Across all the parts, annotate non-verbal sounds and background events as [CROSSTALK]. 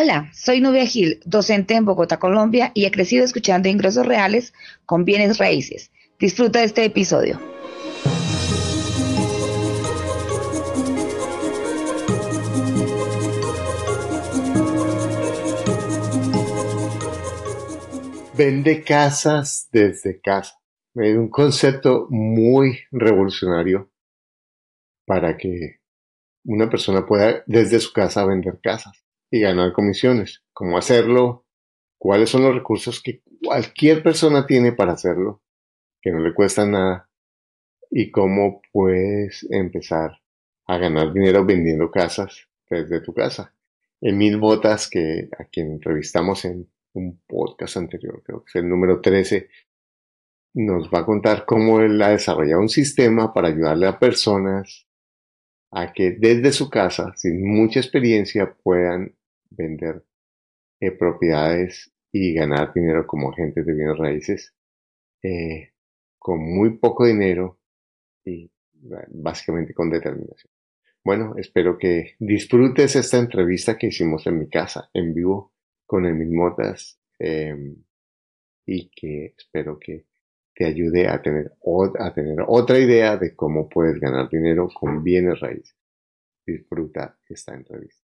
Hola, soy Nubia Gil, docente en Bogotá, Colombia, y he crecido escuchando ingresos reales con bienes raíces. Disfruta de este episodio. Vende casas desde casa. Es un concepto muy revolucionario para que una persona pueda desde su casa vender casas y ganar comisiones. ¿Cómo hacerlo? ¿Cuáles son los recursos que cualquier persona tiene para hacerlo? Que no le cuesta nada. Y cómo puedes empezar a ganar dinero vendiendo casas desde tu casa. Emil Botas, que a quien entrevistamos en un podcast anterior, creo que es el número 13, nos va a contar cómo él ha desarrollado un sistema para ayudarle a personas a que desde su casa, sin mucha experiencia, puedan vender eh, propiedades y ganar dinero como agentes de bienes raíces eh, con muy poco dinero y básicamente con determinación. Bueno, espero que disfrutes esta entrevista que hicimos en mi casa, en vivo, con Emil Motas, em, y que espero que te ayude a tener, a tener otra idea de cómo puedes ganar dinero con bienes raíces. Disfruta esta entrevista.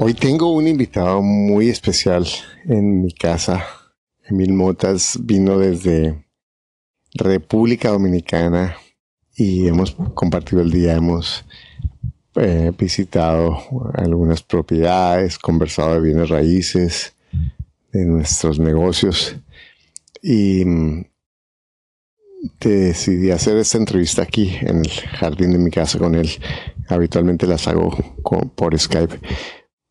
Hoy tengo un invitado muy especial en mi casa. Emil Motas vino desde República Dominicana y hemos compartido el día, hemos eh, visitado algunas propiedades, conversado de bienes raíces, de nuestros negocios y mm, decidí hacer esta entrevista aquí en el jardín de mi casa con él. Habitualmente las hago por Skype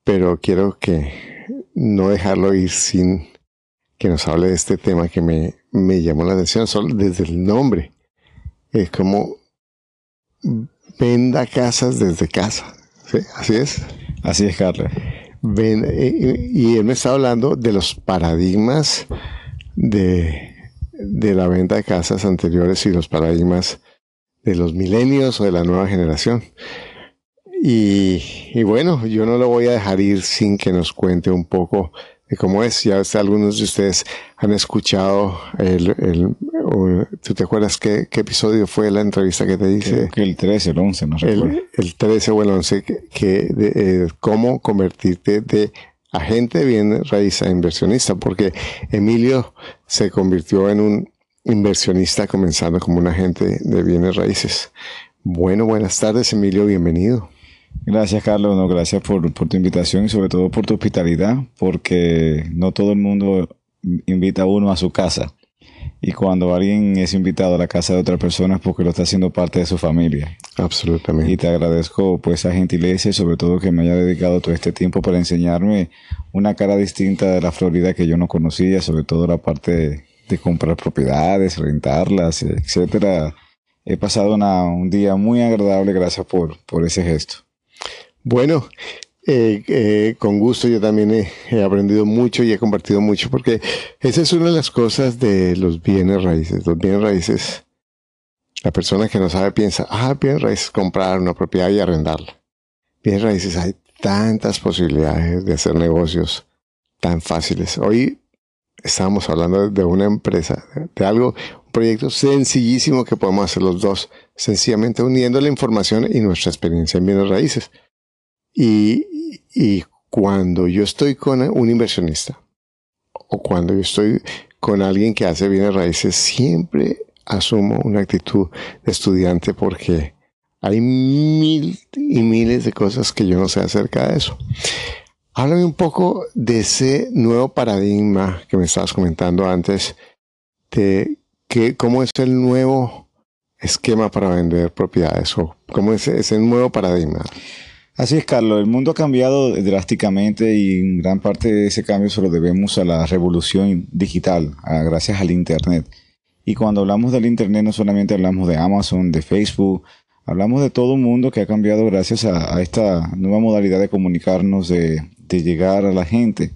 pero quiero que no dejarlo ir sin que nos hable de este tema que me, me llamó la atención solo desde el nombre. Es como venda casas desde casa. ¿Sí? Así es. Así es, Carlos. y, él me está hablando de los paradigmas de, de la venta de casas anteriores y los paradigmas de los milenios o de la nueva generación. Y, bueno, yo no lo voy a dejar ir sin que nos cuente un poco de cómo es. Ya algunos de ustedes han escuchado el, el ¿tú te acuerdas qué, qué, episodio fue la entrevista que te hice? que el 13, el 11, no recuerdo. El, el 13 o el 11, que, de, eh, cómo convertirte de agente de bienes raíz a inversionista, porque Emilio se convirtió en un inversionista comenzando como un agente de bienes raíces. Bueno, buenas tardes, Emilio, bienvenido. Gracias, Carlos. No, gracias por, por, tu invitación y sobre todo por tu hospitalidad, porque no todo el mundo invita a uno a su casa. Y cuando alguien es invitado a la casa de otra persona es porque lo está haciendo parte de su familia. Absolutamente. Y te agradezco pues esa gentileza y sobre todo que me haya dedicado todo este tiempo para enseñarme una cara distinta de la Florida que yo no conocía, sobre todo la parte de, de comprar propiedades, rentarlas, etcétera. He pasado una, un día muy agradable, gracias por, por ese gesto. Bueno, eh, eh, con gusto yo también he, aprendido mucho y he compartido mucho porque esa es una de las cosas de los bienes raíces. Los bienes raíces, la persona que no sabe piensa, ah, bienes raíces, comprar una propiedad y arrendarla. Bienes raíces, hay tantas posibilidades de hacer negocios tan fáciles. Hoy estábamos hablando de una empresa, de algo, un proyecto sencillísimo que podemos hacer los dos, sencillamente uniendo la información y nuestra experiencia en bienes raíces. Y, cuando yo estoy con un inversionista o cuando yo estoy con alguien que hace bienes raíces, siempre asumo una actitud de estudiante porque hay mil y miles de cosas que yo no sé acerca de eso. Háblame un poco de ese nuevo paradigma que me estabas comentando antes, de ¿qué, ¿cómo es el nuevo esquema para vender propiedades o cómo es ese nuevo paradigma? Así es, Carlos. El mundo ha cambiado drásticamente y en gran parte de ese cambio se lo debemos a la revolución digital, gracias al Internet. Y cuando hablamos del Internet no solamente hablamos de Amazon, de Facebook, hablamos de todo un mundo que ha cambiado gracias a, esta nueva modalidad de comunicarnos, de, llegar a la gente.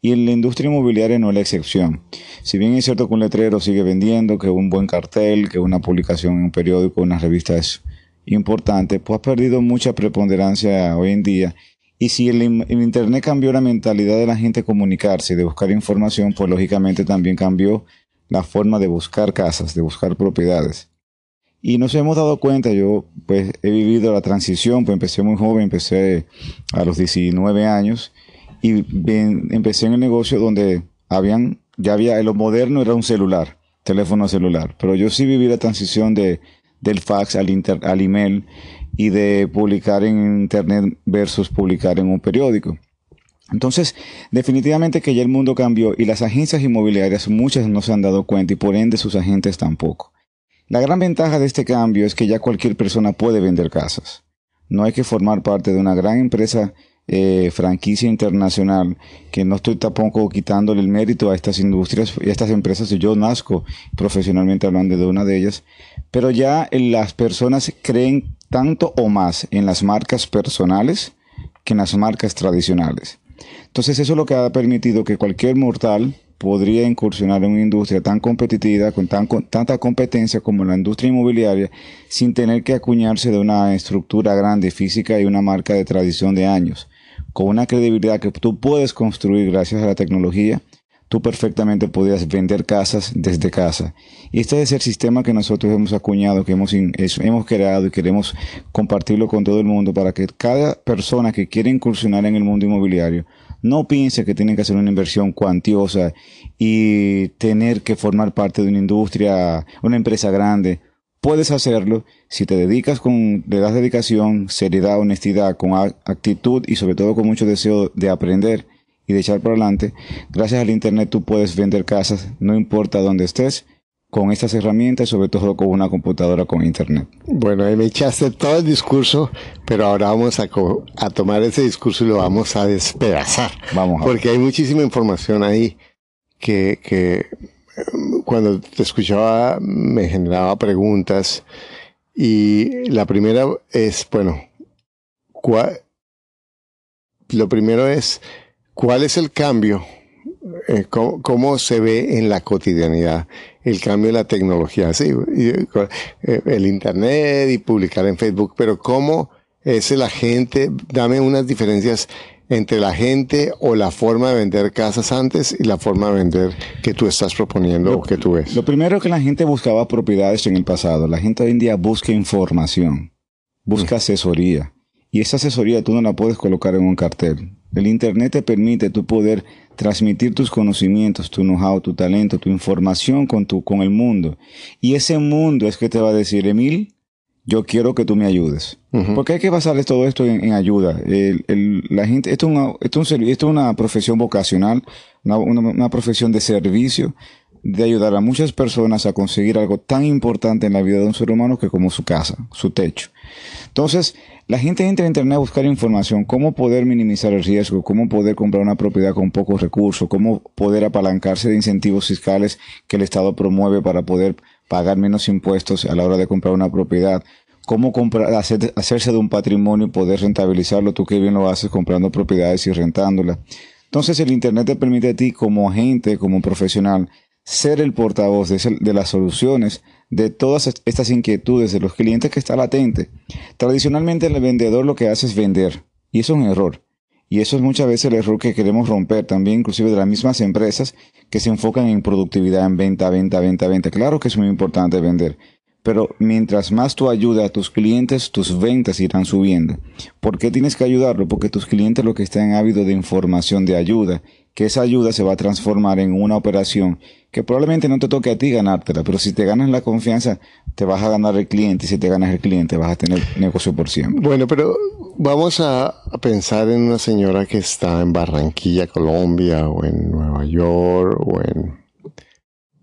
Y la industria inmobiliaria no es la excepción. Si bien es cierto que un letrero sigue vendiendo, que un buen cartel, que una publicación en un periódico, una revista es importante, pues ha perdido mucha preponderancia hoy en día. Y si el, Internet cambió la mentalidad de la gente comunicarse de buscar información, pues lógicamente también cambió la forma de buscar casas, de buscar propiedades. Y nos hemos dado cuenta, yo pues he vivido la transición, pues empecé muy joven, empecé a los 19 años y empecé en el negocio donde habían, ya había, lo moderno era un celular, teléfono celular, pero yo sí viví la transición de del fax al, al email y de publicar en internet versus publicar en un periódico. Entonces, definitivamente que ya el mundo cambió y las agencias inmobiliarias muchas no se han dado cuenta y por ende sus agentes tampoco. La gran ventaja de este cambio es que ya cualquier persona puede vender casas. No hay que formar parte de una gran empresa eh, franquicia internacional, que no estoy tampoco quitándole el mérito a estas industrias y a estas empresas. Yo nazco profesionalmente hablando de una de ellas, pero ya las personas creen tanto o más en las marcas personales que en las marcas tradicionales. Entonces eso es lo que ha permitido que cualquier mortal podría incursionar en una industria tan competitiva, con, tan, con tanta competencia como la industria inmobiliaria, sin tener que acuñarse de una estructura grande física y una marca de tradición de años con una credibilidad que tú puedes construir gracias a la tecnología, tú perfectamente podrías vender casas desde casa. Y este es el sistema que nosotros hemos acuñado, que hemos, hemos creado y queremos compartirlo con todo el mundo para que cada persona que quiere incursionar en el mundo inmobiliario no piense que tiene que hacer una inversión cuantiosa y tener que formar parte de una industria, una empresa grande puedes hacerlo si te dedicas con, le das dedicación, seriedad, honestidad, con actitud y sobre todo con mucho deseo de aprender y de echar para adelante. Gracias al Internet tú puedes vender casas, no importa dónde estés, con estas herramientas, sobre todo con una computadora con Internet. Bueno, ahí me echaste todo el discurso, pero ahora vamos a, a tomar ese discurso y lo vamos a despedazar. Vamos. Porque hay muchísima información ahí que, que cuando te escuchaba me generaba preguntas y la primera es, bueno, lo primero es, ¿cuál es el cambio? Eh, ¿cómo, se ve en la cotidianidad el cambio de la tecnología? Sí, eh, el Internet y publicar en Facebook, pero ¿cómo es la gente? Dame unas diferencias entre la gente o la forma de vender casas antes y la forma de vender que tú estás proponiendo o que tú ves? Lo primero que la gente buscaba propiedades en el pasado. La gente hoy en día busca información, busca mm. asesoría. Y esa asesoría tú no la puedes colocar en un cartel. El Internet te permite tú poder transmitir tus conocimientos, tu know-how, tu talento, tu información con, tu, con el mundo. Y ese mundo es que te va a decir, Emil, yo quiero que tú me ayudes. Porque hay que basarles todo esto en, ayuda. la gente, esto es, una, esto, es una profesión vocacional, una, profesión de servicio, de ayudar a muchas personas a conseguir algo tan importante en la vida de un ser humano que como su casa, su techo. Entonces, la gente entra a Internet a buscar información, cómo poder minimizar el riesgo, cómo poder comprar una propiedad con pocos recursos, cómo poder apalancarse de incentivos fiscales que el Estado promueve para poder pagar menos impuestos a la hora de comprar una propiedad, cómo comprar, hacerse de un patrimonio y poder rentabilizarlo, tú que bien lo haces comprando propiedades y rentándolas. Entonces el Internet te permite a ti como agente, como profesional, ser el portavoz de, las soluciones de todas estas inquietudes de los clientes que está latente. Tradicionalmente el vendedor lo que hace es vender y eso es un error. Y eso es muchas veces el error que queremos romper también, inclusive de las mismas empresas que se enfocan en productividad, en venta, venta, venta, venta. Claro que es muy importante vender, pero mientras más tú ayudas a tus clientes, tus ventas irán subiendo. ¿Por qué tienes que ayudarlo? Porque tus clientes lo que están ávidos de información, de ayuda, que esa ayuda se va a transformar en una operación que probablemente no te toque a ti ganártela, pero si te ganas la confianza, te vas a ganar el cliente y si te ganas el cliente, vas a tener negocio por siempre. Bueno, pero vamos a, pensar en una señora que está en Barranquilla, Colombia, o en Nueva York, o en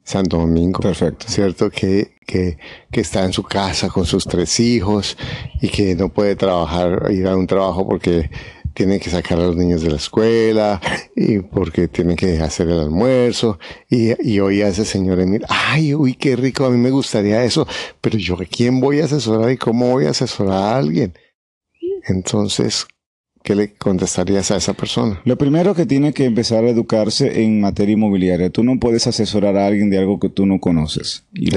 Santo Domingo. Perfecto. ¿Cierto? Que, que, que, está en su casa con sus tres hijos y que no puede trabajar, ir a un trabajo porque tienen que sacar a los niños de la escuela y porque tienen que hacer el almuerzo y, y oí a ese señor Emil, ay, uy, qué rico, a mí me gustaría eso, pero yo a quién voy a asesorar y cómo voy a asesorar a alguien. Entonces, ¿qué le contestarías a esa persona? Lo primero que tiene que empezar a educarse en materia inmobiliaria. Tú no puedes asesorar a alguien de algo que tú no conoces. Y,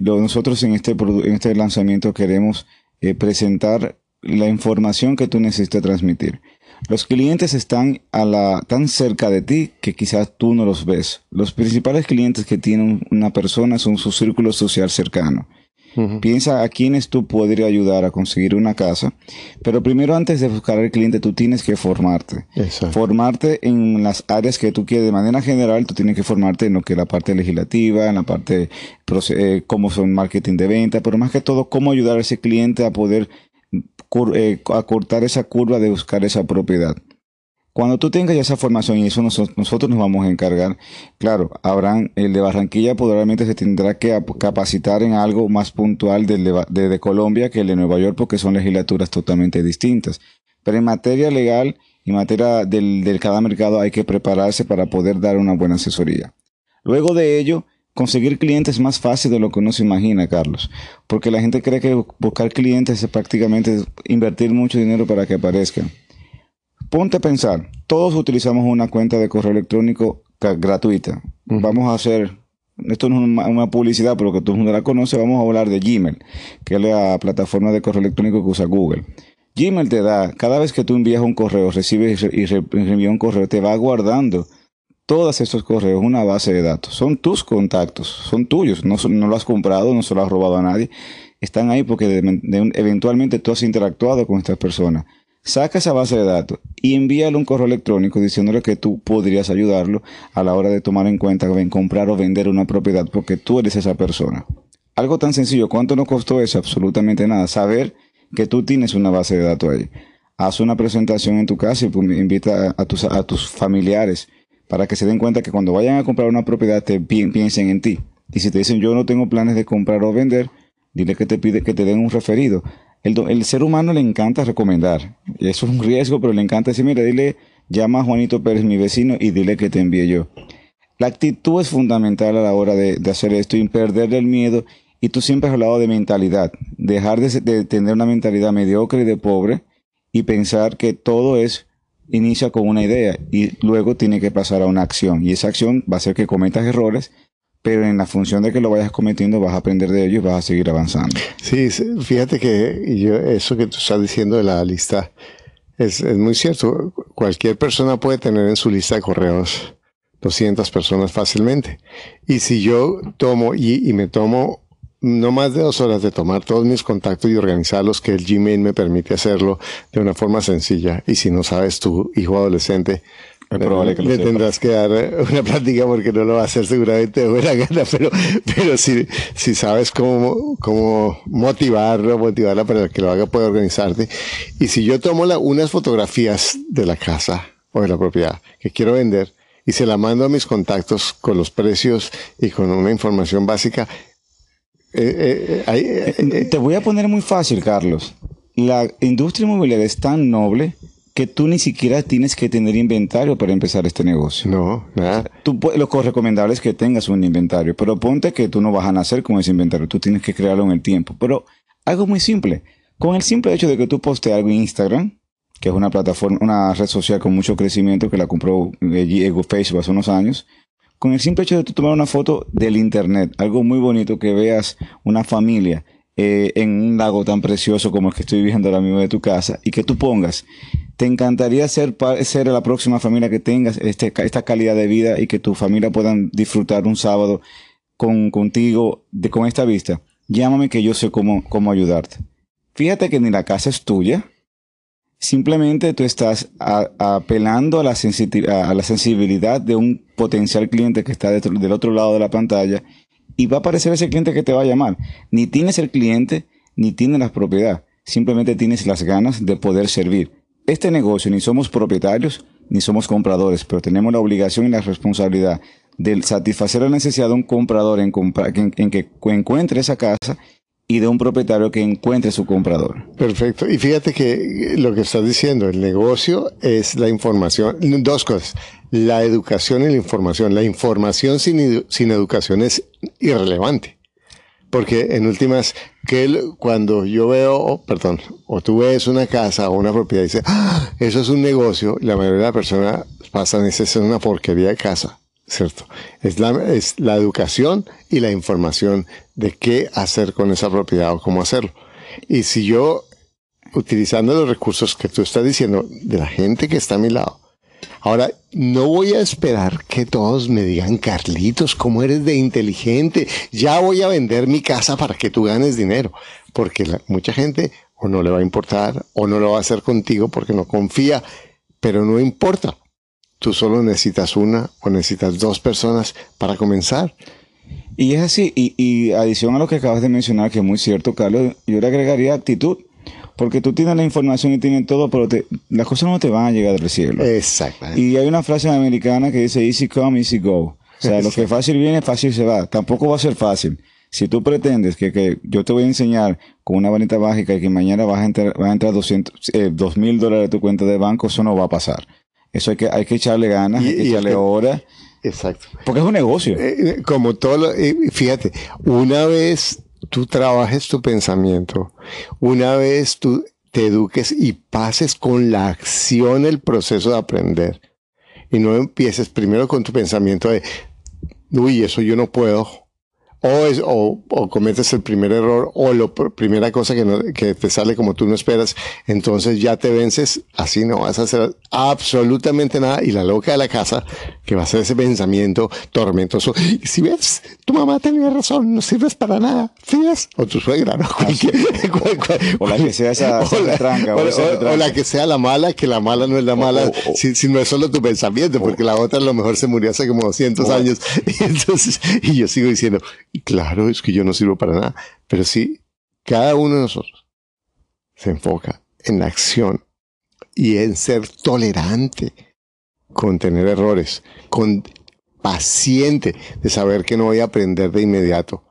nosotros en este, en este lanzamiento queremos eh, presentar la información que tú necesitas transmitir. Los clientes están a la, tan cerca de ti que quizás tú no los ves. Los principales clientes que tiene una persona son su círculo social cercano. Piensa a quienes tú podrías ayudar a conseguir una casa, pero primero antes de buscar al cliente tú tienes que formarte. Formarte en las áreas que tú quieres. De manera general tú tienes que formarte en lo que es la parte legislativa, en la parte eh, cómo son marketing de venta, pero más que todo cómo ayudar a ese cliente a poder eh, acortar esa curva de buscar esa propiedad. Cuando tú tengas esa formación y eso nosotros nos vamos a encargar, claro, habrán, el de Barranquilla probablemente se tendrá que capacitar en algo más puntual del de, Colombia que el de Nueva York porque son legislaturas totalmente distintas. Pero en materia legal y materia del, del cada mercado hay que prepararse para poder dar una buena asesoría. Luego de ello, conseguir clientes es más fácil de lo que uno se imagina, Carlos. Porque la gente cree que buscar clientes es prácticamente invertir mucho dinero para que aparezcan. Ponte a pensar, todos utilizamos una cuenta de correo electrónico gratuita. Vamos a hacer, esto no es una, publicidad, pero que todo el mundo la conoce, vamos a hablar de Gmail, que es la plataforma de correo electrónico que usa Google. Gmail te da, cada vez que tú envías un correo, recibes y, reenvías un correo, te va guardando todos estos correos, una base de datos. Son tus contactos, son tuyos. No, no lo has comprado, no se lo has robado a nadie. Están ahí porque eventualmente tú has interactuado con estas personas. Saca esa base de datos y envíale un correo electrónico diciéndole que tú podrías ayudarlo a la hora de tomar en cuenta en comprar o vender una propiedad porque tú eres esa persona. Algo tan sencillo, ¿cuánto nos costó eso? Absolutamente nada. Saber que tú tienes una base de datos ahí. Haz una presentación en tu casa y invita a tus, a tus familiares para que se den cuenta que cuando vayan a comprar una propiedad piensen en ti. Y si te dicen yo no tengo planes de comprar o vender, dile que te pide que te den un referido. El, ser humano le encanta recomendar. Eso es un riesgo, pero le encanta decir, mira, dile, llama a Juanito Pérez, mi vecino, y dile que te envíe yo. La actitud es fundamental a la hora de, hacer esto y perderle el miedo. Y tú siempre has hablado de mentalidad. Dejar de, de tener una mentalidad mediocre y de pobre y pensar que todo es inicia con una idea y luego tiene que pasar a una acción. Y esa acción va a hacer que cometas errores, pero en la función de que lo vayas cometiendo vas a aprender de ello y vas a seguir avanzando. Sí, fíjate que yo, eso que tú estás diciendo de la lista es, es muy cierto. Cualquier persona puede tener en su lista de correos 200 personas fácilmente. Y si yo tomo y me tomo no más de dos horas de tomar todos mis contactos y organizarlos, que el Gmail me permite hacerlo de una forma sencilla. Y si no sabes tu hijo adolescente, le, tendrás que dar una plática porque no lo va a hacer seguramente de buena gana, [LAUGHS] pero, pero si, si sabes cómo, cómo motivarlo, motivarla para que lo haga, puede organizarte. Y si yo tomo la, unas fotografías de la casa o de la propiedad que quiero vender y se la mando a mis contactos con los precios y con una información básica, eh, eh, eh, Te voy a poner muy fácil, Carlos. La industria inmobiliaria es tan noble que tú ni siquiera tienes que tener inventario para empezar este negocio. No, nada. Tú, lo recomendable es que tengas un inventario, pero ponte que tú no vas a nacer con ese inventario, tú tienes que crearlo en el tiempo. Pero algo muy simple, con el simple hecho de que tú postees algo en Instagram, que es una plataforma, una red social con mucho crecimiento que la compró Facebook hace unos años, con el simple hecho de tomar una foto del internet, algo muy bonito que veas una familia eh, en un lago tan precioso como el que estoy viendo ahora mismo de tu casa y que tú pongas, te encantaría ser, ser la próxima familia que tengas este, esta calidad de vida y que tu familia puedan disfrutar un sábado con, contigo de, con esta vista. Llámame que yo sé cómo, cómo ayudarte. Fíjate que ni la casa es tuya, Simplemente tú estás apelando a la, sensibilidad de un potencial cliente que está del otro lado de la pantalla y va a aparecer ese cliente que te va a llamar. Ni tienes el cliente, ni tienes la propiedad. Simplemente tienes las ganas de poder servir. Este negocio ni somos propietarios ni somos compradores, pero tenemos la obligación y la responsabilidad de satisfacer la necesidad de un comprador en, en que encuentre esa casa y de un propietario que encuentre su comprador. Perfecto. Y fíjate que lo que estás diciendo, el negocio es la información. Dos cosas. La educación y la información. La información sin, educación es irrelevante. Porque en últimas, que cuando yo veo, perdón, o tú ves una casa o una propiedad y dices, ah, eso es un negocio, la mayoría de las personas pasan, esa es una porquería de casa. ¿Cierto? Es la, es la educación y la información de qué hacer con esa propiedad o cómo hacerlo. Y si yo, utilizando los recursos que tú estás diciendo de la gente que está a mi lado, ahora no voy a esperar que todos me digan, Carlitos, cómo eres de inteligente, ya voy a vender mi casa para que tú ganes dinero, porque mucha gente o no le va a importar o no lo va a hacer contigo porque no confía, pero no importa Tú solo necesitas una o necesitas dos personas para comenzar. Y es así, y, adición a lo que acabas de mencionar, que es muy cierto, Carlos, yo le agregaría actitud. Porque tú tienes la información y tienes todo, pero las cosas no te van a llegar del cielo. Exactamente. Y hay una frase americana que dice easy come, easy go. O sea, lo que fácil viene, fácil se va. Tampoco va a ser fácil. Si tú pretendes que, que yo te voy a enseñar con una varita mágica y que mañana vas a entrar, vas a entrar 200, eh, mil dólares a tu cuenta de banco, eso no va a pasar. Eso hay que, hay que echarle ganas, y, hay que echarle horas. Exacto. Porque es un negocio. Eh, eh, como todo, eh, fíjate, una vez tú trabajes tu pensamiento, una vez tú te eduques y pases con la acción el proceso de aprender, y no empieces primero con tu pensamiento de, uy, eso yo no puedo, o, es, o, o, cometes el primer error o la primera cosa que, no, que te sale como tú no esperas, entonces ya te vences, así no vas a hacer absolutamente nada y la loca de la casa que va a ser ese pensamiento tormentoso. Si ves, tu mamá tenía razón, no sirves para nada, ¿sí O tu suegra, ¿no? o la que sea esa, o, la, tranca, o, la que sea la mala, que la mala no es la mala, si, si, no es solo tu pensamiento, porque la otra a lo mejor se murió hace como 200 años. [LAUGHS] Y entonces, y yo sigo diciendo, claro, es que yo no sirvo para nada. Pero sí, cada uno de nosotros se enfoca en la acción y en ser tolerante con tener errores, con paciente de saber que no voy a aprender de inmediato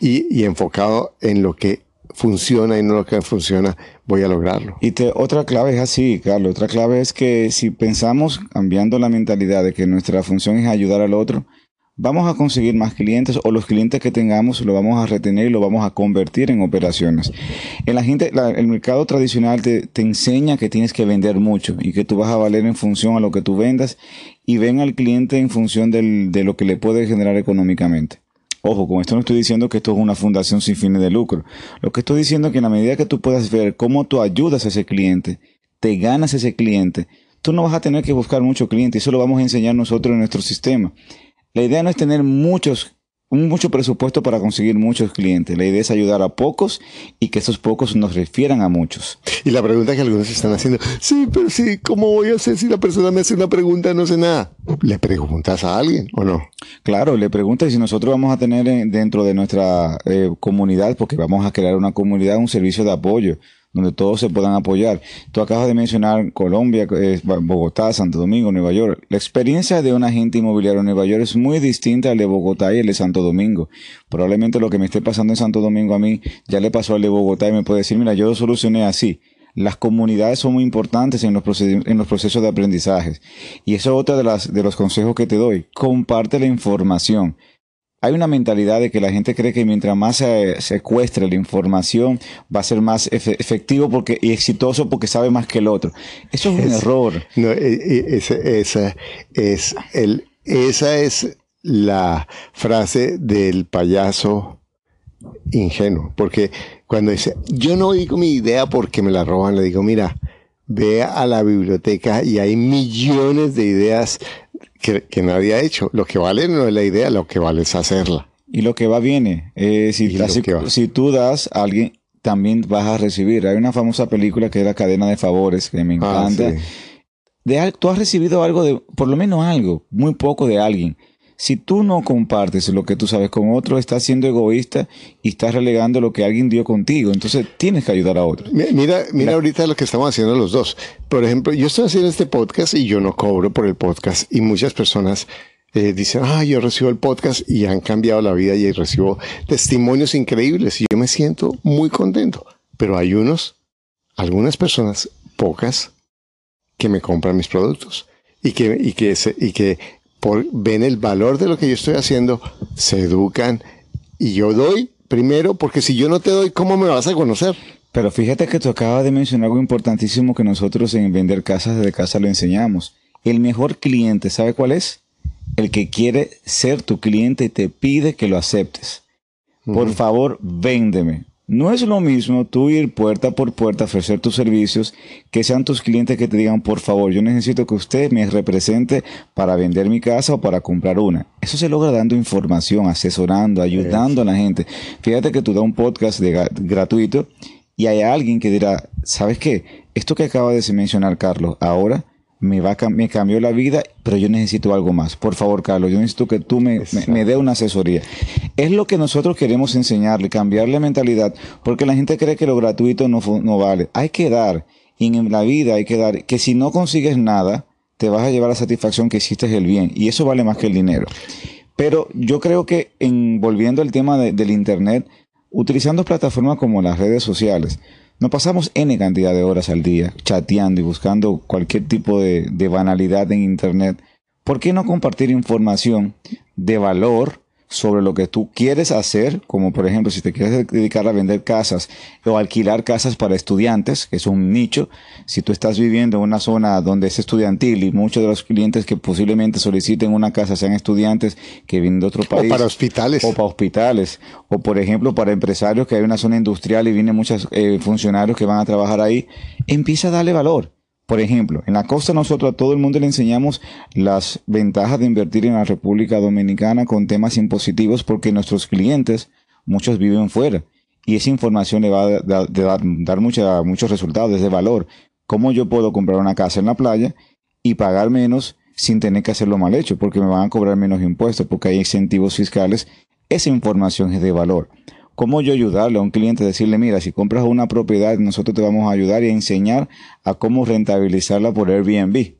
y, y enfocado en lo que funciona y no lo que funciona, voy a lograrlo. Y te, otra clave es así, Carlos. Otra clave es que si pensamos cambiando la mentalidad de que nuestra función es ayudar al otro, vamos a conseguir más clientes o los clientes que tengamos lo vamos a retener y lo vamos a convertir en operaciones. En la gente, el mercado tradicional te, enseña que tienes que vender mucho y que tú vas a valer en función a lo que tú vendas y ven al cliente en función de lo que le puede generar económicamente. Ojo, con esto no estoy diciendo que esto es una fundación sin fines de lucro. Lo que estoy diciendo es que en la medida que tú puedas ver cómo tú ayudas a ese cliente, te ganas ese cliente, tú no vas a tener que buscar mucho cliente. Eso lo vamos a enseñar nosotros en nuestro sistema. La idea no es tener muchos, mucho presupuesto para conseguir muchos clientes. La idea es ayudar a pocos y que esos pocos nos refieran a muchos. Y la pregunta que algunos están haciendo, sí, pero sí, ¿cómo voy a hacer si la persona me hace una pregunta no sé nada? ¿Le preguntas a alguien o no? Claro, le preguntas y si nosotros vamos a tener dentro de nuestra eh, comunidad, porque vamos a crear una comunidad, un servicio de apoyo donde todos se puedan apoyar. Tú acabas de mencionar Colombia, Bogotá, Santo Domingo, Nueva York. La experiencia de un agente inmobiliario en Nueva York es muy distinta al de Bogotá y el de Santo Domingo. Probablemente lo que me esté pasando en Santo Domingo a mí ya le pasó al de Bogotá y me puede decir, mira, yo lo solucioné así. Las comunidades son muy importantes en los, en los procesos de aprendizaje. Y eso es otro de, las, de los consejos que te doy. Comparte la información hay una mentalidad de que la gente cree que mientras más se secuestre la información va a ser más efectivo porque, y exitoso porque sabe más que el otro. Eso es un error. No, e, e, esa, esa, es el, esa es la frase del payaso ingenuo. Porque cuando dice, yo no digo mi idea porque me la roban, le digo, mira, ve a la biblioteca y hay millones de ideas que, nadie ha hecho. Lo que vale no es la idea, lo que vale es hacerla. Y lo que va viene. Eh, si, si, tú das a alguien, también vas a recibir. Hay una famosa película que es La cadena de favores, que me ah, encanta. de, tú has recibido algo de, por lo menos algo, muy poco de alguien. Si tú no compartes lo que tú sabes con otro, estás siendo egoísta y estás relegando lo que alguien dio contigo. Entonces tienes que ayudar a otro. Mira, mira ahorita lo que estamos haciendo los dos. Por ejemplo, yo estoy haciendo este podcast y yo no cobro por el podcast y muchas personas eh, dicen, ah, yo recibo el podcast y han cambiado la vida y recibo testimonios increíbles y yo me siento muy contento. Pero hay unos, algunas personas, pocas, que me compran mis productos y que, y que, y que por, ven el valor de lo que yo estoy haciendo, se educan y yo doy primero porque si yo no te doy, ¿cómo me vas a conocer? Pero fíjate que tú acabas de mencionar algo importantísimo que nosotros en Vender Casas de Casa lo enseñamos. El mejor cliente, ¿sabe cuál es? El que quiere ser tu cliente y te pide que lo aceptes. Por favor, véndeme. No es lo mismo tú ir puerta por puerta a ofrecer tus servicios que sean tus clientes que te digan, por favor, yo necesito que usted me represente para vender mi casa o para comprar una. Eso se logra dando información, asesorando, ayudando a la gente. Fíjate que tú das un podcast gratuito y hay alguien que dirá, ¿sabes qué? Esto que acaba de mencionar Carlos, ahora me, va me cambió la vida, pero yo necesito algo más. Por favor, Carlos, yo necesito que tú me, me, dé una asesoría. Es lo que nosotros queremos enseñarle, cambiarle mentalidad, porque la gente cree que lo gratuito no, no vale. Hay que dar, y en la vida hay que dar, que si no consigues nada, te vas a llevar la satisfacción que hiciste el bien, y eso vale más que el dinero. Pero yo creo que en, volviendo al tema del Internet, utilizando plataformas como las redes sociales, nos pasamos N cantidad de horas al día chateando y buscando cualquier tipo de, de banalidad en Internet. ¿Por qué no compartir información de valor sobre lo que tú quieres hacer, como por ejemplo si te quieres dedicar a vender casas o alquilar casas para estudiantes, que es un nicho, si tú estás viviendo en una zona donde es estudiantil y muchos de los clientes que posiblemente soliciten una casa sean estudiantes que vienen de otro país. O para hospitales. O para hospitales. O por ejemplo para empresarios que hay una zona industrial y vienen muchos eh, funcionarios que van a trabajar ahí, empieza a darle valor. Por ejemplo, en la costa nosotros a todo el mundo le enseñamos las ventajas de invertir en la República Dominicana con temas impositivos porque nuestros clientes, muchos viven fuera y esa información le va a dar, muchos resultados, de valor. ¿Cómo yo puedo comprar una casa en la playa y pagar menos sin tener que hacerlo mal hecho? Porque me van a cobrar menos impuestos, porque hay incentivos fiscales. Esa información es de valor. ¿Cómo yo ayudarle a un cliente? Decirle, mira, si compras una propiedad, nosotros te vamos a ayudar y a enseñar a cómo rentabilizarla por Airbnb.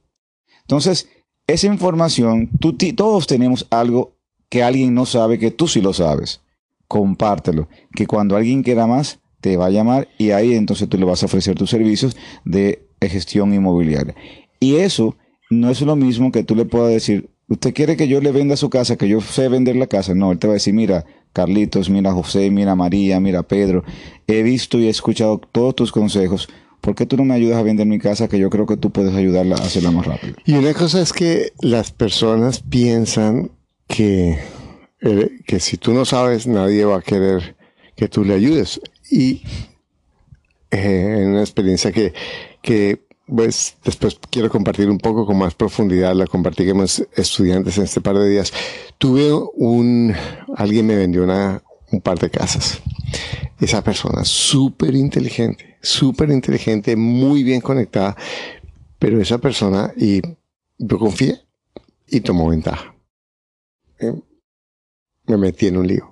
Entonces, esa información, todos tenemos algo que alguien no sabe, que tú sí lo sabes. Compártelo. Que cuando alguien quiera más, te va a llamar y ahí entonces tú le vas a ofrecer tus servicios de gestión inmobiliaria. Y eso no es lo mismo que tú le puedas decir, usted quiere que yo le venda su casa, que yo sé vender la casa. No, él te va a decir, mira, Carlitos, mira José, mira María, mira Pedro. He visto y he escuchado todos tus consejos. ¿Por qué tú no me ayudas a vender mi casa que yo creo que tú puedes ayudarla a hacerla más rápido? Y una cosa es que las personas piensan que, eh, que si tú no sabes, nadie va a querer que tú le ayudes. Y eh, en una experiencia que, que pues después quiero compartir un poco con más profundidad, la compartimos estudiantes en este par de días. Tuve un, alguien me vendió una, un par de casas. Esa persona súper inteligente, súper inteligente, muy bien conectada, pero esa persona, y yo confié y tomó ventaja. Eh, me metí en un lío.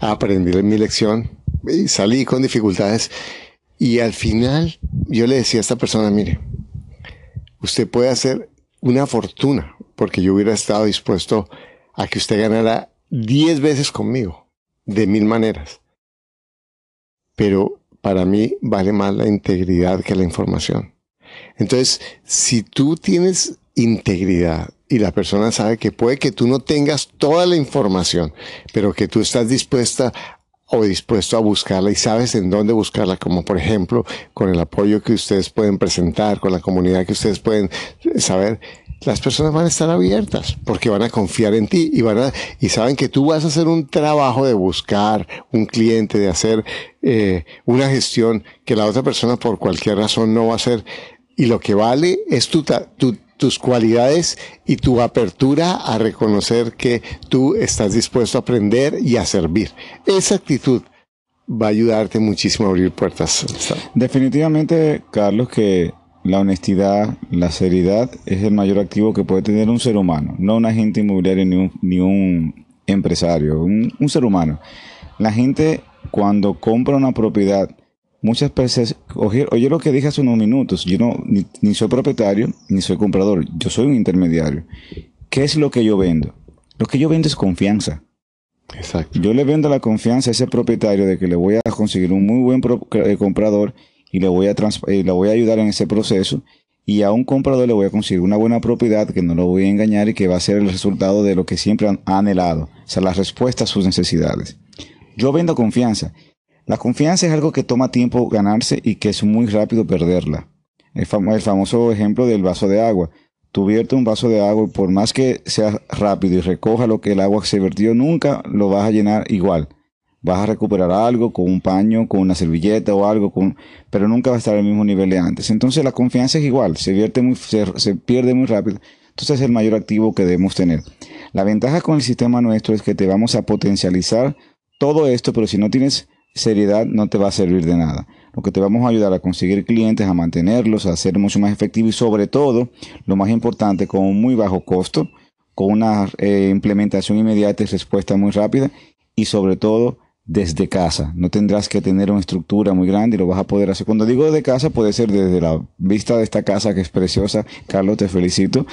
Aprendí mi lección y salí con dificultades y al final yo le decía a esta persona, mire, usted puede hacer una fortuna porque yo hubiera estado dispuesto a que usted ganara 10 veces conmigo, de mil maneras. Pero para mí vale más la integridad que la información. Entonces, si tú tienes integridad y la persona sabe que puede que tú no tengas toda la información, pero que tú estás dispuesta o dispuesto a buscarla y sabes en dónde buscarla, como por ejemplo con el apoyo que ustedes pueden presentar, con la comunidad que ustedes pueden saber, las personas van a estar abiertas porque van a confiar en ti y van a, y saben que tú vas a hacer un trabajo de buscar un cliente, de hacer eh, una gestión que la otra persona por cualquier razón no va a hacer. Y lo que vale es tu, tu, tus cualidades y tu apertura a reconocer que tú estás dispuesto a aprender y a servir. Esa actitud va a ayudarte muchísimo a abrir puertas. Definitivamente, Carlos, que la honestidad, la seriedad es el mayor activo que puede tener un ser humano, no un agente inmobiliario ni un, ni un empresario, un, un ser humano. La gente cuando compra una propiedad muchas veces, oye, oye, lo que dije hace unos minutos, yo no, ni, soy propietario, ni soy comprador, yo soy un intermediario. ¿qué es lo que yo vendo? Lo que yo vendo es confianza. Exacto. Yo le vendo la confianza a ese propietario de que le voy a conseguir un muy buen eh, comprador y le voy, a y le voy a ayudar en ese proceso. Y a un comprador le voy a conseguir una buena propiedad que no lo voy a engañar y que va a ser el resultado de lo que siempre han anhelado. O sea, la respuesta a sus necesidades. Yo vendo confianza. La confianza es algo que toma tiempo ganarse y que es muy rápido perderla. El, el famoso ejemplo del vaso de agua. Tú viertes un vaso de agua y por más que sea rápido y recoja lo que el agua se vertió, nunca lo vas a llenar igual vas a recuperar algo con un paño, con una servilleta o algo, con, pero nunca va a estar al mismo nivel de antes. Entonces la confianza es igual, se, vierte muy, se, pierde muy rápido. Entonces es el mayor activo que debemos tener. La ventaja con el sistema nuestro es que te vamos a potencializar todo esto, pero si no tienes seriedad no te va a servir de nada. Lo que te vamos a ayudar a conseguir clientes, a mantenerlos, a ser mucho más efectivo y sobre todo, lo más importante, con un muy bajo costo, con una eh, implementación inmediata y respuesta muy rápida y sobre todo desde casa. No tendrás que tener una estructura muy grande y lo vas a poder hacer. Cuando digo de casa, puede ser desde la vista de esta casa que es preciosa. Carlos, te felicito.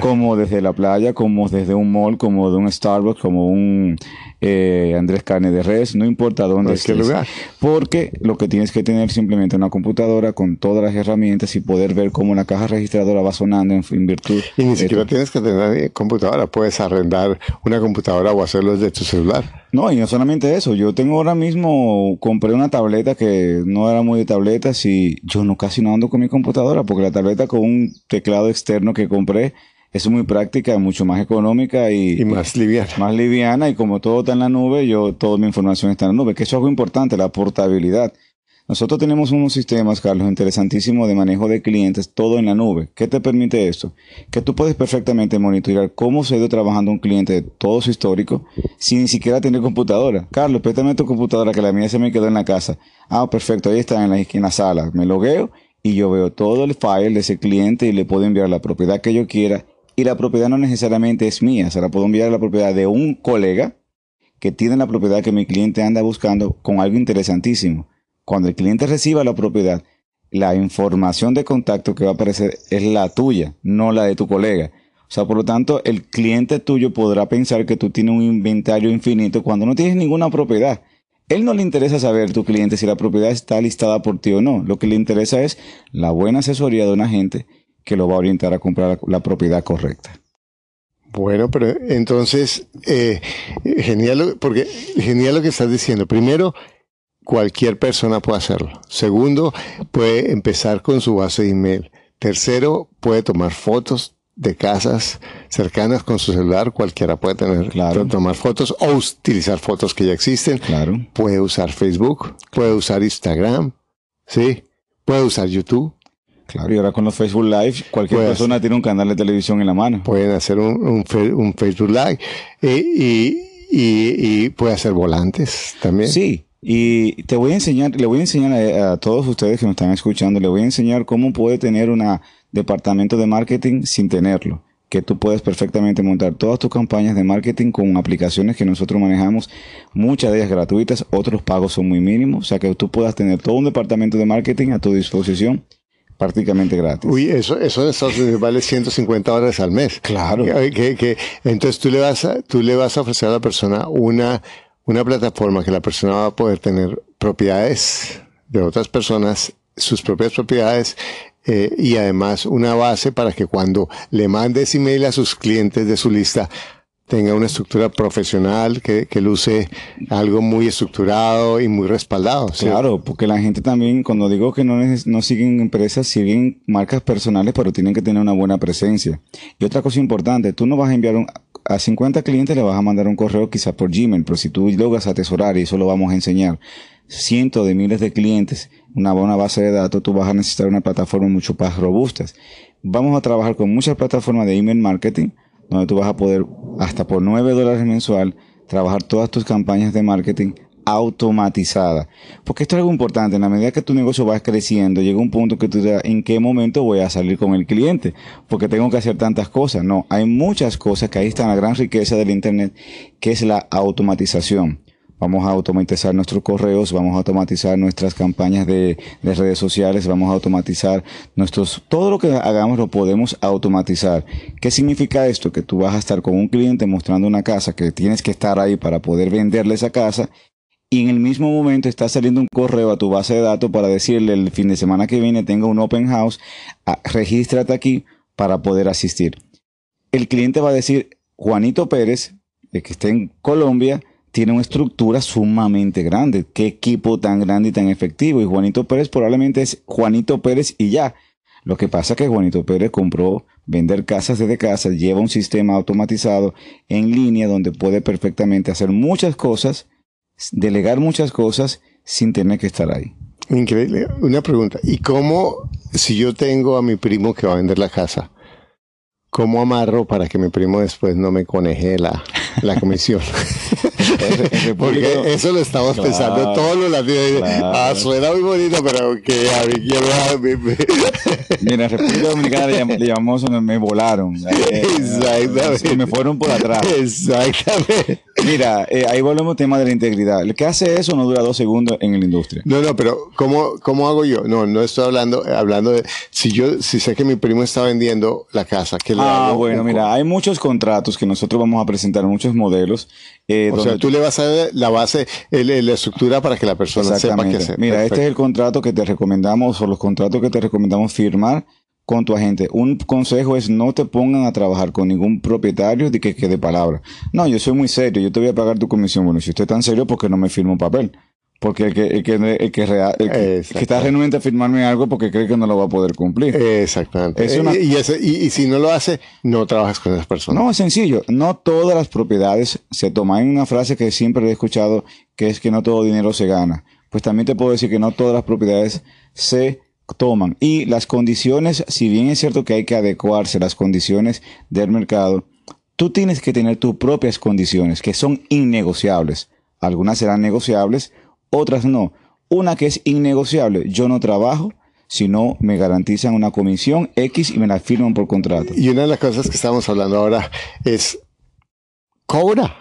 Como desde la playa, como desde un mall, como de un Starbucks, como un eh, Andrés Carne de Res, no importa dónde estés. lugar. Porque lo que tienes que tener simplemente una computadora con todas las herramientas y poder ver cómo la caja registradora va sonando en, virtud. Y ni siquiera tienes que tener computadora, puedes arrendar una computadora o hacerlo desde tu celular. No, y no solamente eso, yo tengo ahora mismo, compré una tableta que no era muy de tabletas y yo no casi no ando con mi computadora porque la tableta con un teclado externo que compré es muy práctica, mucho más económica y, más liviana. Más liviana y como todo está en la nube, yo toda mi información está en la nube, que eso es algo importante, la portabilidad. Nosotros tenemos unos sistemas, Carlos, interesantísimos de manejo de clientes, todo en la nube. ¿Qué te permite esto? Que tú puedes perfectamente monitorear cómo se ha ido trabajando un cliente, todo su histórico, sin ni siquiera tener computadora. Carlos, préstame tu computadora, que la mía se me quedó en la casa. Ah, perfecto, ahí está en la, en la sala. Me logueo y yo veo todo el file de ese cliente y le puedo enviar la propiedad que yo quiera y la propiedad no necesariamente es mía, se la puedo enviar a la propiedad de un colega que tiene la propiedad que mi cliente anda buscando con algo interesantísimo. Cuando el cliente reciba la propiedad, la información de contacto que va a aparecer es la tuya, no la de tu colega. O sea, por lo tanto, el cliente tuyo podrá pensar que tú tienes un inventario infinito cuando no tienes ninguna propiedad. Él no le interesa saber, tu cliente, si la propiedad está listada por ti o no. Lo que le interesa es la buena asesoría de un agente que lo va a orientar a comprar la, propiedad correcta. Bueno, pero entonces, eh, genial, porque genial lo que estás diciendo. Primero, cualquier persona puede hacerlo. Segundo, puede empezar con su base de email. Tercero, puede tomar fotos de casas cercanas con su celular. Cualquiera puede tener, claro. tomar fotos o utilizar fotos que ya existen. Claro. Puede usar Facebook, puede usar Instagram, sí, puede usar YouTube. Claro, y ahora con los Facebook Live, cualquier persona tiene un canal de televisión en la mano. Pueden hacer un, Facebook Live eh, y, puede hacer volantes también. Sí, y te voy a enseñar, le voy a enseñar a, todos ustedes que me están escuchando, le voy a enseñar cómo puede tener un departamento de marketing sin tenerlo. Que tú puedes perfectamente montar todas tus campañas de marketing con aplicaciones que nosotros manejamos, muchas de ellas gratuitas, otros pagos son muy mínimos, o sea que tú puedas tener todo un departamento de marketing a tu disposición prácticamente gratis. Uy, eso, eso en Estados Unidos vale 150 dólares al mes. Claro. Que, entonces tú le, vas a, tú le vas a ofrecer a la persona una, una plataforma que la persona va a poder tener propiedades de otras personas, sus propias propiedades, eh, y además una base para que cuando le mandes email a sus clientes de su lista, tenga una estructura profesional, que, que luce algo muy estructurado y muy respaldado. Claro, porque la gente también, cuando digo que no, no siguen empresas, siguen marcas personales, pero tienen que tener una buena presencia. Y otra cosa importante, tú no vas a enviar a 50 clientes, le vas a mandar un correo quizá por Gmail, pero si tú logras atesorar, y eso lo vamos a enseñar, cientos de miles de clientes, una buena base de datos, tú vas a necesitar una plataforma mucho más robusta. Vamos a trabajar con muchas plataformas de email marketing, donde tú vas a poder, hasta por 9 dólares mensual, trabajar todas tus campañas de marketing automatizada. Porque esto es algo importante, en la medida que tu negocio va creciendo, llega un punto que tú digas, ¿en qué momento voy a salir con el cliente? Porque tengo que hacer tantas cosas. No, hay muchas cosas que ahí está la gran riqueza del Internet, que es la automatización. Vamos a automatizar nuestros correos, vamos a automatizar nuestras campañas de, de, redes sociales, vamos a automatizar nuestros, todo lo que hagamos lo podemos automatizar. ¿Qué significa esto? Que tú vas a estar con un cliente mostrando una casa que tienes que estar ahí para poder venderle esa casa y en el mismo momento está saliendo un correo a tu base de datos para decirle el fin de semana que viene tengo un open house, ah, regístrate aquí para poder asistir. El cliente va a decir, Juanito Pérez, que está en Colombia, tiene una estructura sumamente grande. Qué equipo tan grande y tan efectivo. Y Juanito Pérez probablemente es Juanito Pérez y ya. Lo que pasa es que Juanito Pérez compró vender casas desde casa, lleva un sistema automatizado en línea donde puede perfectamente hacer muchas cosas, delegar muchas cosas sin tener que estar ahí. Increíble. Una pregunta. ¿Y cómo, si yo tengo a mi primo que va a vender la casa, cómo amarro para que mi primo después no me coneje la, la comisión? [LAUGHS] Porque eso lo estamos pensando todos los latinos. Ah, suena muy bonito, pero que a mí quiero. [LAUGHS] Mira, República Dominicana le, llamamos, me volaron. [LAUGHS] Eh, Exactamente. me fueron por atrás. Exactamente. Mira, eh, ahí volvemos al tema de la integridad. El que hace eso no dura dos segundos en la industria. No, no, pero ¿cómo, cómo hago yo? No, no estoy hablando, hablando de si yo, si sé que mi primo está vendiendo la casa, ¿qué le ah, hago? bueno, mira, hay muchos contratos que nosotros vamos a presentar, muchos modelos. Eh, o sea, tú le vas a dar la base, la estructura para que la persona sepa qué hacer. Mira, este es el contrato que te recomendamos o los contratos que te recomendamos firmar con tu agente. Un consejo es no te pongan a trabajar con ningún propietario de que quede palabra. No, yo soy muy serio, yo te voy a pagar tu comisión. Bueno, si usted es tan serio, ¿por qué no me firma un papel? Porque el que, el que, el que, real, el que, está renuente a firmarme algo porque cree que no lo va a poder cumplir. Exactamente. y, y, y, si no lo hace, no trabajas con esas personas. No, es sencillo. No todas las propiedades se toman. en una frase que siempre he escuchado, que es que no todo dinero se gana. Pues también te puedo decir que no todas las propiedades se toman. Y las condiciones, si bien es cierto que hay que adecuarse a las condiciones del mercado, tú tienes que tener tus propias condiciones que son innegociables. Algunas serán negociables, otras no. Una que es innegociable, yo no trabajo si no me garantizan una comisión X y me la firman por contrato. Y una de las cosas que estamos hablando ahora es cobra.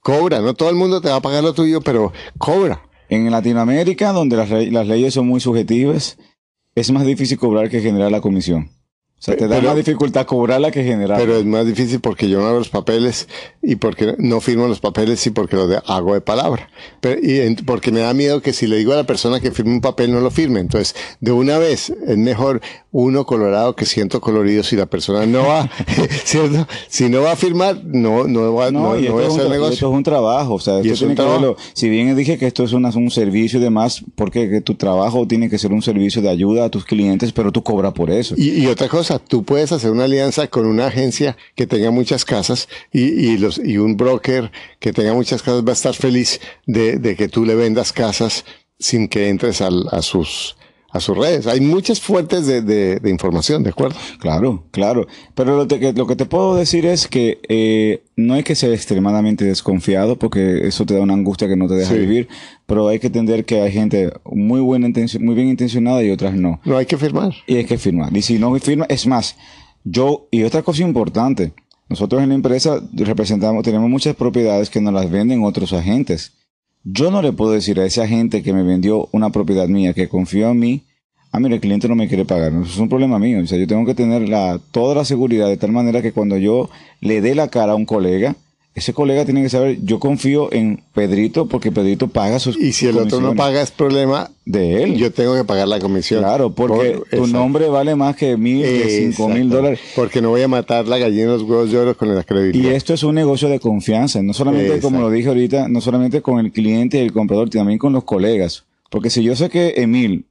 Cobra, no todo el mundo te va a pagar lo tuyo, pero cobra. En Latinoamérica, donde las, las leyes son muy subjetivas, es más difícil cobrar que generar la comisión. O sea, te da más dificultad cobrarla que generar. Pero es más difícil porque yo no hago los papeles y porque no firmo los papeles y porque lo hago de palabra. y porque me da miedo que si le digo a la persona que firme un papel no lo firme. Entonces, de una vez es mejor uno colorado que siento colorido si la persona no va, [LAUGHS] ¿cierto? Si no va a firmar, no, no va, no, a hacer negocio. Esto es un trabajo, o sea, esto tiene que verlo. Si bien dije que esto es un servicio y demás, porque que tu trabajo tiene que ser un servicio de ayuda a tus clientes, pero tú cobras por eso. y otra cosa, tú puedes hacer una alianza con una agencia que tenga muchas casas y, los, y un broker que tenga muchas casas va a estar feliz de, que tú le vendas casas sin que entres a sus a sus redes. Hay muchas fuentes de, información, ¿de acuerdo? Claro, claro. Pero lo, que, lo que te puedo decir es que eh, no hay que ser extremadamente desconfiado porque eso te da una angustia que no te deja vivir, pero hay que entender que hay gente muy buena muy bien intencionada y otras no. No hay que firmar. Y hay que firmar. Y si no firma, es más, yo, y otra cosa importante, nosotros en la empresa representamos, tenemos muchas propiedades que nos las venden otros agentes. Yo no le puedo decir a ese agente que me vendió una propiedad mía, que confió en mí, ah, mira, el cliente no me quiere pagar. Eso es un problema mío. O sea, yo tengo que tener la, toda la seguridad de tal manera que cuando yo le dé la cara a un colega, ese colega tiene que saber, yo confío en Pedrito porque Pedrito paga sus Y si el otro no paga es problema de él. Yo tengo que pagar la comisión. Claro, porque tu nombre vale más que mil, que cinco mil dólares. Porque no voy a matar la gallina los huevos de oro con la credibilidad. Y esto es un negocio de confianza, no solamente, como lo dije ahorita, no solamente con el cliente y el comprador, también con los colegas. Porque si yo sé que Emil,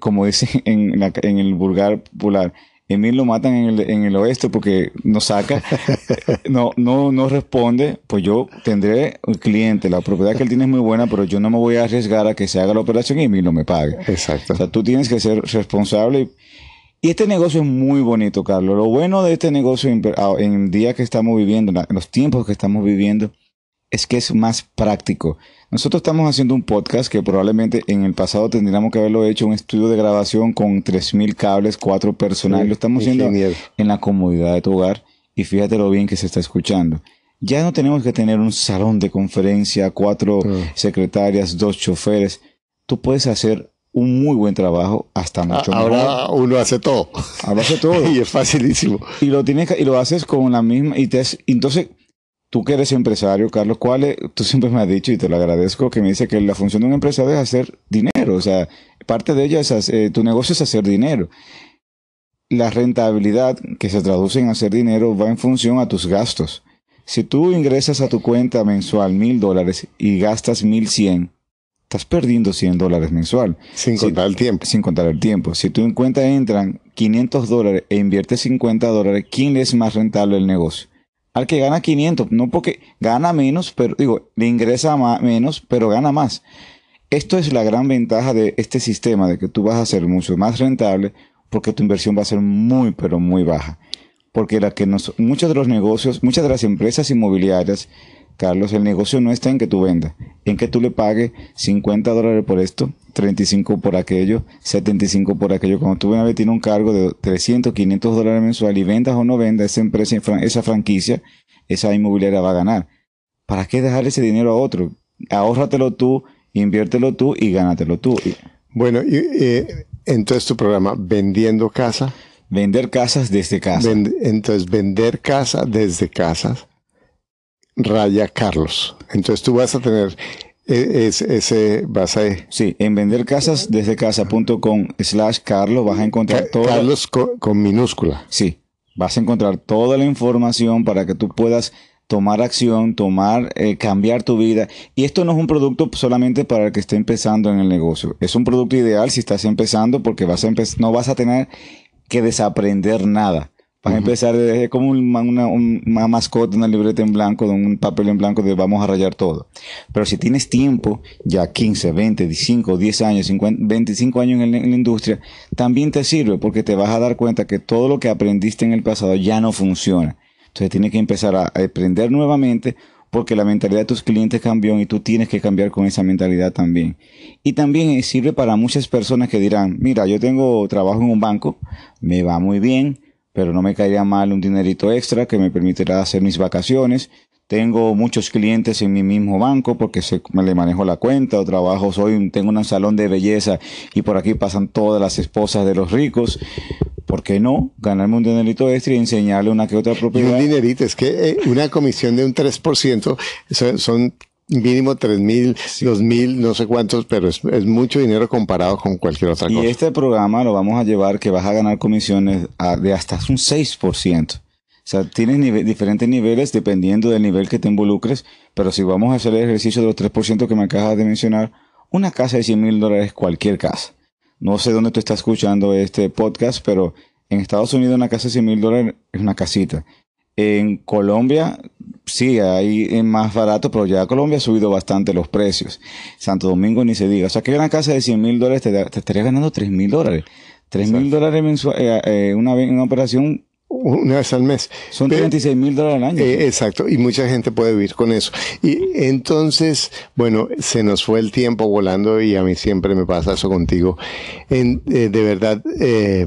como dice [LAUGHS] en, en el vulgar popular, Emil lo matan en el, en el oeste porque no saca, [LAUGHS] no, no, no responde, pues yo tendré un cliente, la propiedad que él tiene es muy buena, pero yo no me voy a arriesgar a que se haga la operación y Emil no me pague. Exacto. O sea, tú tienes que ser responsable. Y este negocio es muy bonito, Carlos. Lo bueno de este negocio en, en el día que estamos viviendo, en los tiempos que estamos viviendo, es que es más práctico. Nosotros estamos haciendo un podcast que probablemente en el pasado tendríamos que haberlo hecho un estudio de grabación con 3.000 cables, cuatro personales. lo estamos haciendo en la comodidad de tu hogar y fíjate lo bien que se está escuchando. Ya no tenemos que tener un salón de conferencia, cuatro Mm. secretarias, dos choferes. Tú puedes hacer un muy buen trabajo hasta mucho mejor. Ahora uno hace todo. Ahora hace todo. [LAUGHS] y es facilísimo. y lo tienes que- y lo haces con la misma y te entonces tú que eres empresario Carlos cuál es? tú siempre me has dicho y te lo agradezco que me dice que la función de un empresario es hacer dinero o sea parte de ella es hacer- eh, tu negocio es hacer dinero la rentabilidad que se traduce en hacer dinero va en función a tus gastos si tú ingresas a tu cuenta mensual mil dólares y gastas mil cien estás perdiendo 100 dólares mensual Sin contar el tiempo. sin contar el tiempo. Si tú en cuenta entran 500 dólares e inviertes 50 dólares, ¿quién le es más rentable el negocio? Al que gana 500, no porque gana menos, pero digo, le ingresa menos, pero gana más. Esto es la gran ventaja de este sistema, de que tú vas a ser mucho más rentable porque tu inversión va a ser muy, pero muy baja. Porque la que nos, muchos de los negocios, muchas de las empresas inmobiliarias, Carlos, el negocio no está en que tú vendas, en que tú le pagues 50 dólares por esto, 35 por aquello, 75 por aquello. Cuando tú una vez tienes un cargo de 300, 500 dólares mensual y vendas o no vendas, esa empresa, esa franquicia, esa inmobiliaria va a ganar. ¿Para qué dejar ese dinero a otro? Ahórratelo tú, inviértelo tú y gánatelo tú. Bueno, y, eh, entonces tu programa, Vendiendo Casa, vender casas desde casa. Vend- entonces, vender casa desde casas, raya Carlos. Entonces tú vas a tener eh, es- ese, vas a Sí, en vender casas desde casa.com slash Carlos vas a encontrar todo. Carlos co- con, minúscula. Sí, vas a encontrar toda la información para que tú puedas tomar acción, tomar, eh, cambiar tu vida. Y esto no es un producto solamente para el que esté empezando en el negocio. Es un producto ideal si estás empezando porque vas a no vas a tener que desaprender nada. Vas a empezar desde como un- una, un- una mascota, una libreta en blanco, un papel en blanco de vamos a rayar todo. Pero si tienes tiempo, ya 15, 20, 25, 10 años, 50, 25 años en la, en la industria, también te sirve porque te vas a dar cuenta que todo lo que aprendiste en el pasado ya no funciona. Entonces tienes que empezar a a aprender nuevamente porque la mentalidad de tus clientes cambió y tú tienes que cambiar con esa mentalidad también. Y también eh, sirve para muchas personas que dirán, mira, yo tengo trabajo en un banco, me va muy bien, pero no me caería mal un dinerito extra que me permitirá hacer mis vacaciones. Tengo muchos clientes en mi mismo banco porque se, me le manejo la cuenta o trabajo, soy, tengo un salón de belleza y por aquí pasan todas las esposas de los ricos. ¿Por qué no? Ganarme un dinerito extra y enseñarle una que otra Y un propiedad. dinerito, es que eh, una comisión de un 3% son, son mínimo 3 mil, 2 mil, no sé cuántos, pero es, es mucho dinero comparado con cualquier otra Y cosa. este programa lo vamos a llevar que vas a ganar comisiones a- de hasta un 6%. O sea, tienes nive- diferentes niveles dependiendo del nivel que te involucres, pero si vamos a hacer el ejercicio de los 3% que me acabas de mencionar, una casa de 100 mil dólares es cualquier casa. No sé dónde tú estás escuchando este podcast, pero en Estados Unidos una casa de 100 mil dólares es una casita. En Colombia, sí, hay más barato, pero ya Colombia ha subido bastante los precios. Santo Domingo ni se diga. O sea, que una casa de 100 mil dólares te, te estaría ganando 3 mil dólares. 3 mil dólares mensuales, una, vez- una operación Una vez al mes. son Pero- 36 mil dólares al año. Eh, exacto, y mucha gente puede vivir con eso. Y entonces, bueno, se nos fue el tiempo volando y a mí siempre me pasa eso contigo. En- eh, de verdad, eh,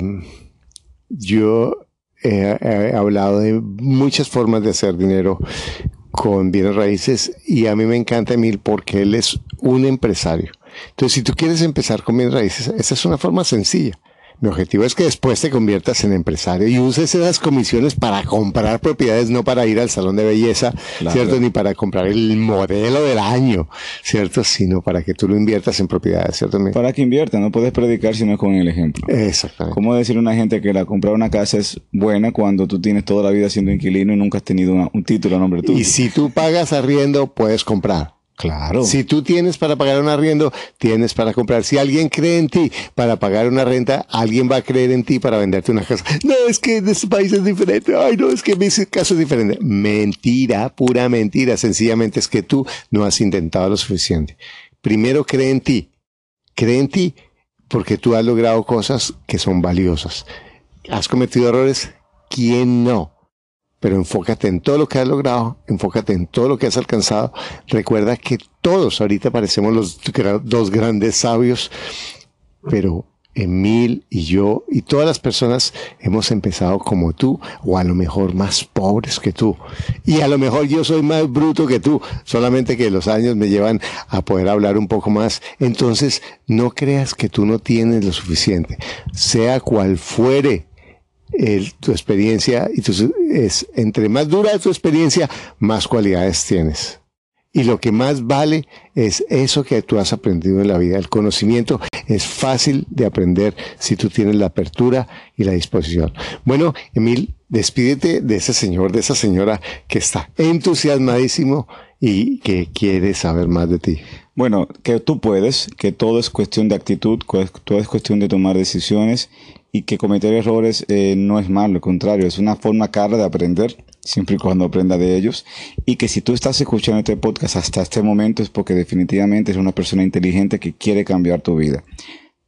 yo he, hablado de muchas formas de hacer dinero con bienes raíces y a mí me encanta Emil porque él es un empresario. Entonces, si tú quieres empezar con bienes raíces, esa es una forma sencilla. Mi objetivo es que después te conviertas en empresario y uses esas comisiones para comprar propiedades, no para ir al salón de belleza, Claro. ¿cierto? Ni para comprar el modelo del año, ¿cierto? Sino para que tú lo inviertas en propiedades, ¿cierto? Para que invierta, no puedes predicar si no es con el ejemplo. Exactamente. ¿Cómo decirle a una gente que la comprar una casa es buena cuando tú tienes toda la vida siendo inquilino y nunca has tenido una- un título a nombre tuyo? Y si tú pagas arriendo, puedes comprar. Claro. Si tú tienes para pagar un arriendo, tienes para comprar. Si alguien cree en ti para pagar una renta, alguien va a creer en ti para venderte una casa. No, es que en este país es diferente. Ay, no, es que en mi caso es diferente. Mentira, pura mentira. Sencillamente es que tú no has intentado lo suficiente. Primero cree en ti. Cree en ti porque tú has logrado cosas que son valiosas. ¿Has cometido errores? ¿Quién no? Pero enfócate en todo lo que has logrado, enfócate en todo lo que has alcanzado. Recuerda que todos ahorita parecemos los dos grandes sabios, pero Emil y yo y todas las personas hemos empezado como tú o a lo mejor más pobres que tú. Y a lo mejor yo soy más bruto que tú, solamente que los años me llevan a poder hablar un poco más. Entonces, no creas que tú no tienes lo suficiente. Sea cual fuere tu experiencia y tu, es entre más dura tu experiencia, más cualidades tienes. Y lo que más vale es eso que tú has aprendido en la vida. El conocimiento es fácil de aprender si tú tienes la apertura y la disposición. Bueno, Emil, despídete de ese señor, de esa señora que está entusiasmadísimo y que quiere saber más de ti. Bueno, que tú puedes, que todo es cuestión de actitud, todo es cuestión de tomar decisiones y que cometer errores eh, no es malo, al contrario, es una forma cara de aprender siempre y cuando aprenda de ellos. Y que si tú estás escuchando este podcast hasta este momento es porque definitivamente eres una persona inteligente que quiere cambiar tu vida.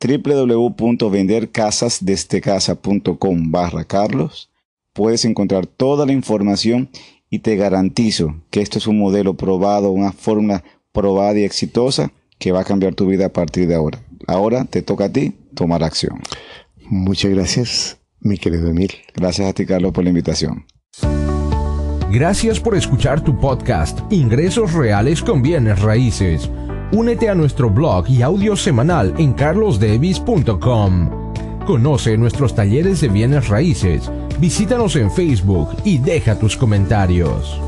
www.vendercasasdestecasa.com barra Carlos. Puedes encontrar toda la información y te garantizo que esto es un modelo probado, una fórmula probada y exitosa que va a cambiar tu vida a partir de ahora. Ahora te toca a ti tomar acción. Muchas gracias, mi querido Emil. Gracias a ti, Carlos, por la invitación. Gracias por escuchar tu podcast Ingresos Reales con Bienes Raíces. Únete a nuestro blog y audio semanal en carlosdevis.com. Conoce nuestros talleres de bienes raíces, visítanos en Facebook y deja tus comentarios.